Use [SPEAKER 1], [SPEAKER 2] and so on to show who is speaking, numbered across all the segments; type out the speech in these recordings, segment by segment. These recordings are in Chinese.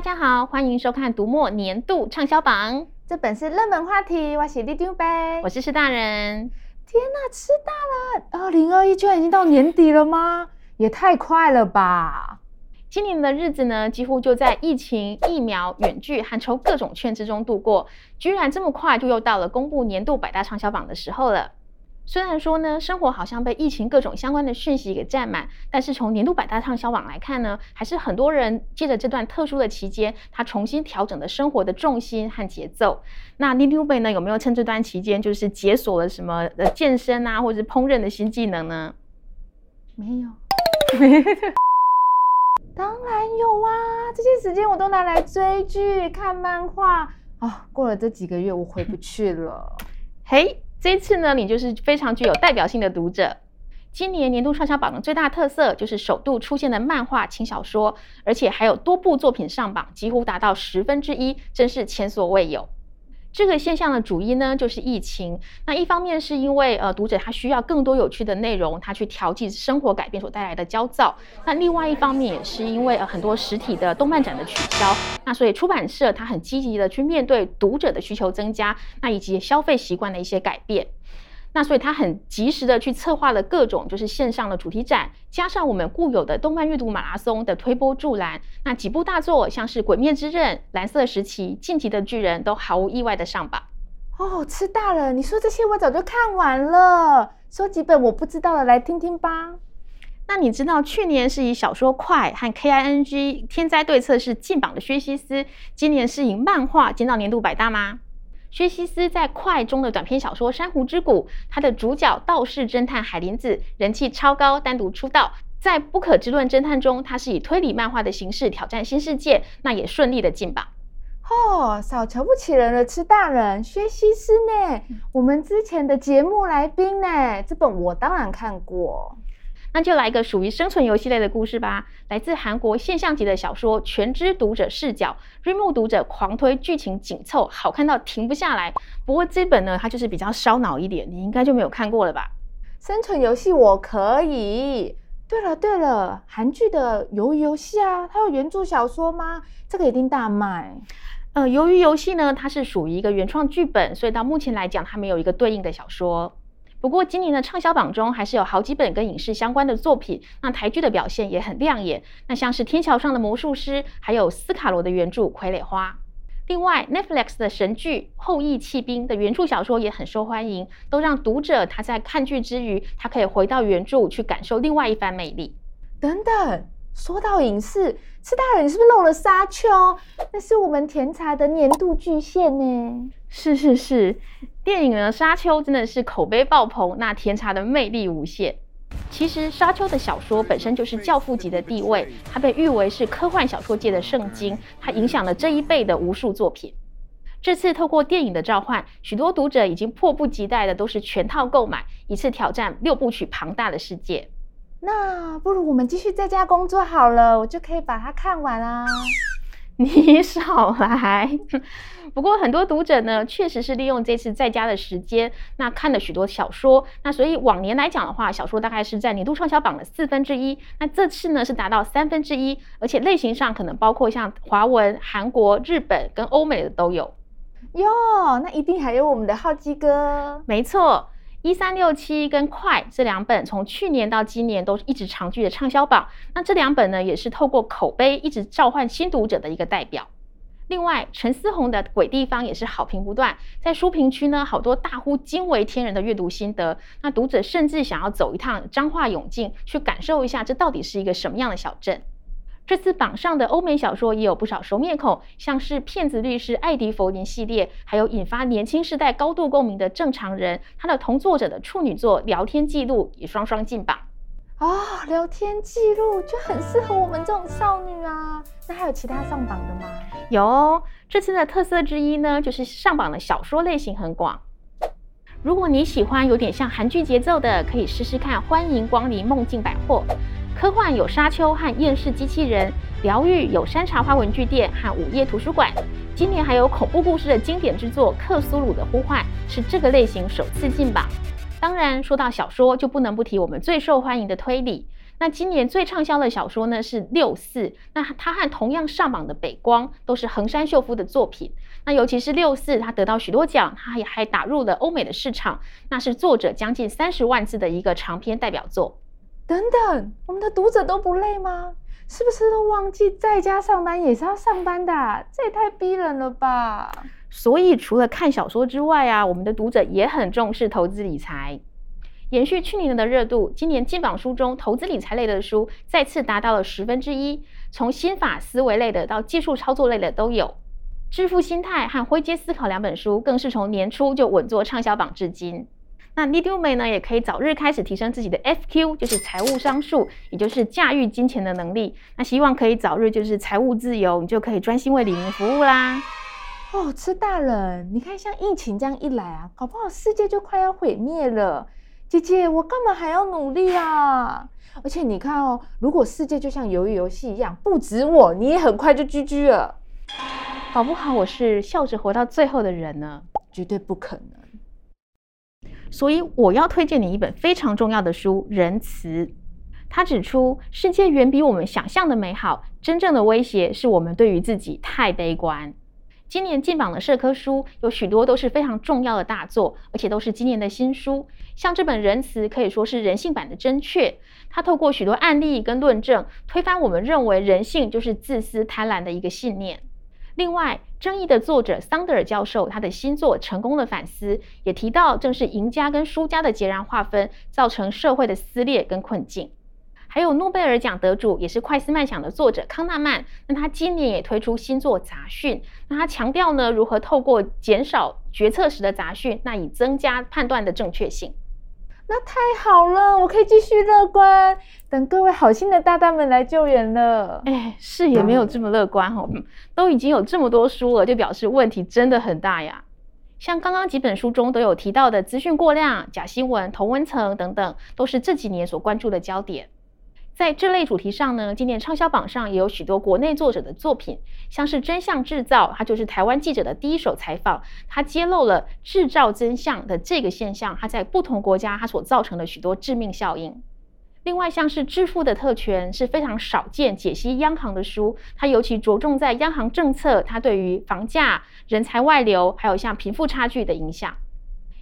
[SPEAKER 1] 大家好，欢迎收看读墨年度畅销榜。
[SPEAKER 2] 这本是热门话题，我是里长伯，
[SPEAKER 1] 我是施大人。
[SPEAKER 2] 天哪，吃大了！二零二一居然已经到年底了吗？也太快了吧！
[SPEAKER 1] 今年的日子呢，几乎就在疫情、疫苗、远距和抽各种券之中度过。居然这么快就又到了公布年度百大畅销榜的时候了。虽然说呢，生活好像被疫情各种相关的讯息给占满，但是从年度百大畅销榜来看呢，还是很多人借着这段特殊的期间，他重新调整了生活的重心和节奏。那里长伯呢，有没有趁这段期间就是解锁了什么呃健身啊，或者是烹饪的新技能呢？
[SPEAKER 2] 没有，没有。当然有啊，这些时间我都拿来追剧、看漫画啊。过了这几个月，我回不去了。
[SPEAKER 1] 嘿。这一次呢，你就是非常具有代表性的读者。今年年度畅销榜的最大特色就是首度出现的漫画轻小说，而且还有多部作品上榜，几乎达到十分之一，真是前所未有。这个现象的主因呢，就是疫情。那一方面是因为呃，读者他需要更多有趣的内容，他去调剂生活改变所带来的焦躁。那另外一方面也是因为呃，很多实体的动漫展的取消，那所以出版社他很积极的去面对读者的需求增加，那以及消费习惯的一些改变。那所以他很及时的去策划了各种就是线上的主题展，加上我们固有的动漫阅读马拉松的推波助澜，那几部大作像是《鬼灭之刃》、《蓝色时期》、《进击的巨人》都毫无意外的上榜。
[SPEAKER 2] 哦，吃大了！你说这些我早就看完了，说几本我不知道的来听听吧。
[SPEAKER 1] 那你知道去年是以小说《快》和《K I N G 天灾对策》是进榜的薛西斯，今年是以漫画进到年度百大吗？薛西斯在《快》中的短篇小说《珊瑚之谷》，他的主角道士侦探海林子人气超高，单独出道。在《不可知论侦探》中，他是以推理漫画的形式挑战新世界，那也顺利的进榜。
[SPEAKER 2] 哦，少瞧不起人了，吃大人。薛西斯呢？我们之前的节目来宾呢？这本我当然看过。
[SPEAKER 1] 那就来一个属于生存游戏类的故事吧。来自韩国现象级的小说《全知读者视角》，瑞木读者狂推，剧情紧凑，好看到停不下来。不过这本呢，它就是比较烧脑一点，你应该就没有看过了吧？
[SPEAKER 2] 生存游戏我可以。对了对了，韩剧的《鱿鱼游戏》啊，它有原著小说吗？这个一定大卖。
[SPEAKER 1] 呃，鱿鱼游戏呢，它是属于一个原创剧本，所以到目前来讲，它没有一个对应的小说。不过今年的畅销榜中还是有好几本跟影视相关的作品，那台剧的表现也很亮眼。那像是《天桥上的魔术师》，还有斯卡罗的原著《傀儡花》。另外，Netflix 的神剧《后翼弃兵》的原著小说也很受欢迎，都让读者他在看剧之余，他可以回到原著去感受另外一番魅力。
[SPEAKER 2] 等等，说到影视，吃大人，你是不是漏了《沙丘》？那是我们甜茶的年度巨献呢。
[SPEAKER 1] 是是是。电影呢，《沙丘》真的是口碑爆棚，那甜茶的魅力无限。其实，《沙丘》的小说本身就是教父级的地位，它被誉为是科幻小说界的圣经，它影响了这一辈的无数作品。这次透过电影的召唤，许多读者已经迫不及待的都是全套购买，一次挑战六部曲庞大的世界。
[SPEAKER 2] 那不如我们继续在家工作好了，我就可以把它看完啦。
[SPEAKER 1] 你少来。不过很多读者呢，确实是利用这次在家的时间，那看了许多小说。那所以往年来讲的话，小说大概是在年度畅销榜的四分之一。那这次呢是达到三分之一，而且类型上可能包括像华文、韩国、日本跟欧美的都有。
[SPEAKER 2] 哟，那一定还有我们的浩基哥。
[SPEAKER 1] 没错。一三六七跟快这两本，从去年到今年都一直长居的畅销榜。那这两本呢，也是透过口碑一直召唤新读者的一个代表。另外，陈思宏的《鬼地方》也是好评不断，在书评区呢，好多大呼惊为天人的阅读心得。那读者甚至想要走一趟彰化永靖，去感受一下这到底是一个什么样的小镇。这次榜上的欧美小说也有不少熟面孔，像是骗子律师艾迪·佛林系列，还有引发年轻世代高度共鸣的正常人，他的同作者的处女作《聊天记录》也双双进榜。
[SPEAKER 2] 哦，聊天记录就很适合我们这种少女啊。那还有其他上榜的吗？
[SPEAKER 1] 有，这次的特色之一呢，就是上榜的小说类型很广。如果你喜欢有点像韩剧节奏的，可以试试看。欢迎光临梦境百货。科幻有《沙丘》和《厌世机器人》，疗愈有《山茶花文具店》和《午夜图书馆》。今年还有恐怖故事的经典之作《克苏鲁的呼唤》，是这个类型首次进榜。当然，说到小说，就不能不提我们最受欢迎的推理。那今年最畅销的小说呢是《六四》，那它和同样上榜的《北光》都是横山秀夫的作品。那尤其是《六四》，它得到许多奖，它也还打入了欧美的市场。那是作者将近三十万字的一个长篇代表作。
[SPEAKER 2] 等等，我们的读者都不累吗？是不是都忘记在家上班也是要上班的啊？这也太逼人了吧！
[SPEAKER 1] 所以除了看小说之外啊，我们的读者也很重视投资理财。延续去年的热度，今年金榜书中投资理财类的书再次达到了十分之一，从心法思维类的到技术操作类的都有。致富心态和灰阶思考两本书更是从年初就稳坐畅销榜至今。那李杜梅呢，也可以早日开始提升自己的 FQ，就是财务商数，也就是驾驭金钱的能力。那希望可以早日就是财务自由，你就可以专心为李明服务啦。
[SPEAKER 2] 哦，吃大人，你看像疫情这样一来啊，搞不好世界就快要毁灭了。姐姐，我干嘛还要努力啊？而且你看哦，如果世界就像鱿鱼游戏一样，不止我，你也很快就 GG 了。
[SPEAKER 1] 搞不好我是笑着活到最后的人呢？
[SPEAKER 2] 绝对不可能。
[SPEAKER 1] 所以我要推荐你一本非常重要的书《仁慈》。他指出，世界远比我们想象的美好，真正的威胁是我们对于自己太悲观。今年进榜的社科书有许多都是非常重要的大作，而且都是今年的新书。像这本《仁慈》可以说是人性版的真确，它透过许多案例跟论证，推翻我们认为人性就是自私贪婪的一个信念。另外，争议的作者桑德尔教授他的新作《成功的反思》也提到，正是赢家跟输家的截然划分，造成社会的撕裂跟困境。还有诺贝尔奖得主，也是快思慢想的作者康纳曼，那他今年也推出新作《杂讯》，那他强调呢，如何透过减少决策时的杂讯，那以增加判断的正确性。
[SPEAKER 2] 那太好了，我可以继续乐观，等各位好心的大大们来救援了。
[SPEAKER 1] 哎，是也没有这么乐观哦，都已经有这么多书了，就表示问题真的很大呀。像刚刚几本书中都有提到的资讯过量、假新闻、同温层等等，都是这几年所关注的焦点。在这类主题上呢，今年畅销榜上也有许多国内作者的作品，像是《真相制造》，它就是台湾记者的第一手采访，它揭露了制造真相的这个现象，它在不同国家它所造成的许多致命效应。另外，像是《致富的特权》是非常少见解析央行的书，它尤其着重在央行政策，它对于房价、人才外流，还有像贫富差距的影响。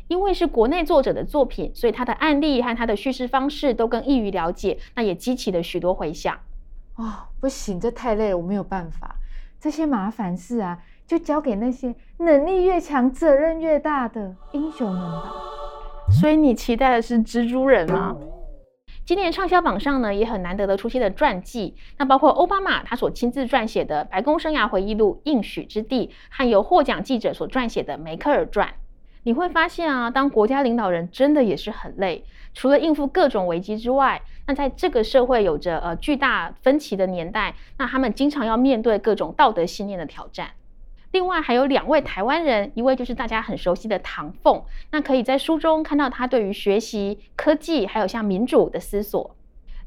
[SPEAKER 1] 因为是国内作者的作品，所以他的案例和他的叙事方式都更易于了解，那也激起了许多回响。
[SPEAKER 2] 哦，不行，这太累了，我没有办法。这些麻烦事啊，就交给那些能力越强、责任越大的英雄们吧。
[SPEAKER 1] 所以你期待的是蜘蛛人吗？今年畅销榜上呢，也很难得的出现了传记，那包括奥巴马他所亲自撰写的《白宫生涯回忆录：应许之地》，和由获奖记者所撰写的《梅克尔传》。你会发现啊，当国家领导人真的也是很累，除了应付各种危机之外，那在这个社会有着呃巨大分歧的年代，那他们经常要面对各种道德信念的挑战。另外还有两位台湾人，一位就是大家很熟悉的唐凤，那可以在书中看到他对于学习、科技还有像民主的思索。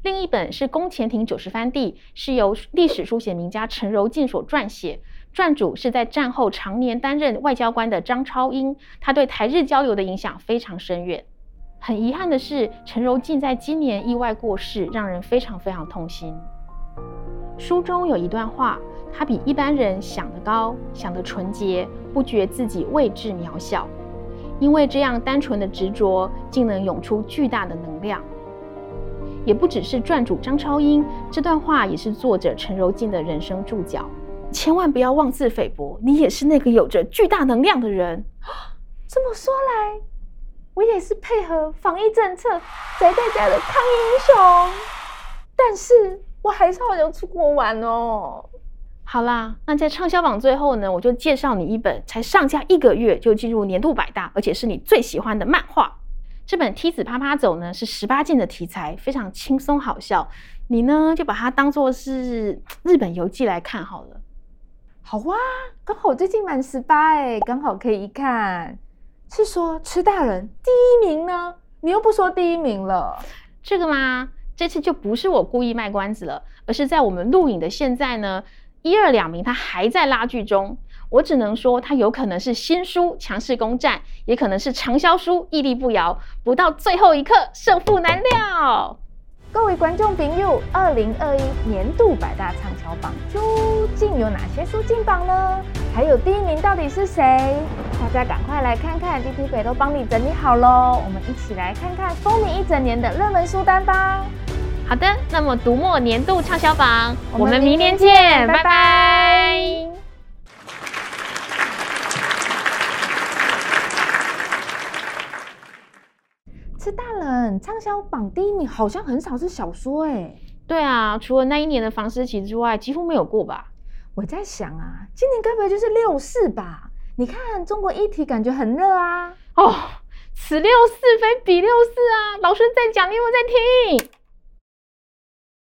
[SPEAKER 1] 另一本是《宫前亭九十番地》，是由历史书写名家陈柔縉所撰写。撰主是在战后常年担任外交官的张超英，他对台日交流的影响非常深远。很遗憾的是，陈柔静在今年意外过世，让人非常非常痛心。书中有一段话，他比一般人想得高，想得纯洁，不觉自己位置渺小，因为这样单纯的执着，竟能涌出巨大的能量。也不只是撰主张超英，这段话也是作者陈柔静的人生注脚。千万不要妄自菲薄，你也是那个有着巨大能量的人。
[SPEAKER 2] 这么说来，我也是配合防疫政策宅在家的抗疫英雄。但是我还是好想出国玩哦。
[SPEAKER 1] 好啦，那在畅销榜最后呢，我就介绍你一本才上架一个月就进入年度百大，而且是你最喜欢的漫画。这本《梯子啪啪走》呢，是十八禁的题材，非常轻松好笑。你呢，就把它当做是日本游记来看好了。
[SPEAKER 2] 好哇，刚好我最近满十八哎，刚好可以一看。是说吃大人第一名呢？你又不说第一名了，
[SPEAKER 1] 这个吗？这次就不是我故意卖关子了，而是在我们录影的现在呢，一二两名他还在拉锯中。我只能说，他有可能是新书强势攻占，也可能是畅销书屹立不摇，不到最后一刻胜负难料。
[SPEAKER 2] 各位观众朋友，二零二一年度百大畅销榜究竟有哪些书进榜呢？还有第一名到底是谁？大家赶快来看看，D T 北都帮你整理好喽！我们一起来看看风靡一整年的热门书单吧。
[SPEAKER 1] 好的，那么读墨年度畅销榜，我们明年见，拜拜。拜拜
[SPEAKER 2] 吃大人畅销榜第一名好像很少是小说哎，
[SPEAKER 1] 对啊，除了那一年的房思琪之外，几乎没有过吧？
[SPEAKER 2] 我在想啊，今年该不会就是六四吧？你看中国议题感觉很热啊！
[SPEAKER 1] 哦，此六四非彼六四啊！老师在讲，你有没有在听？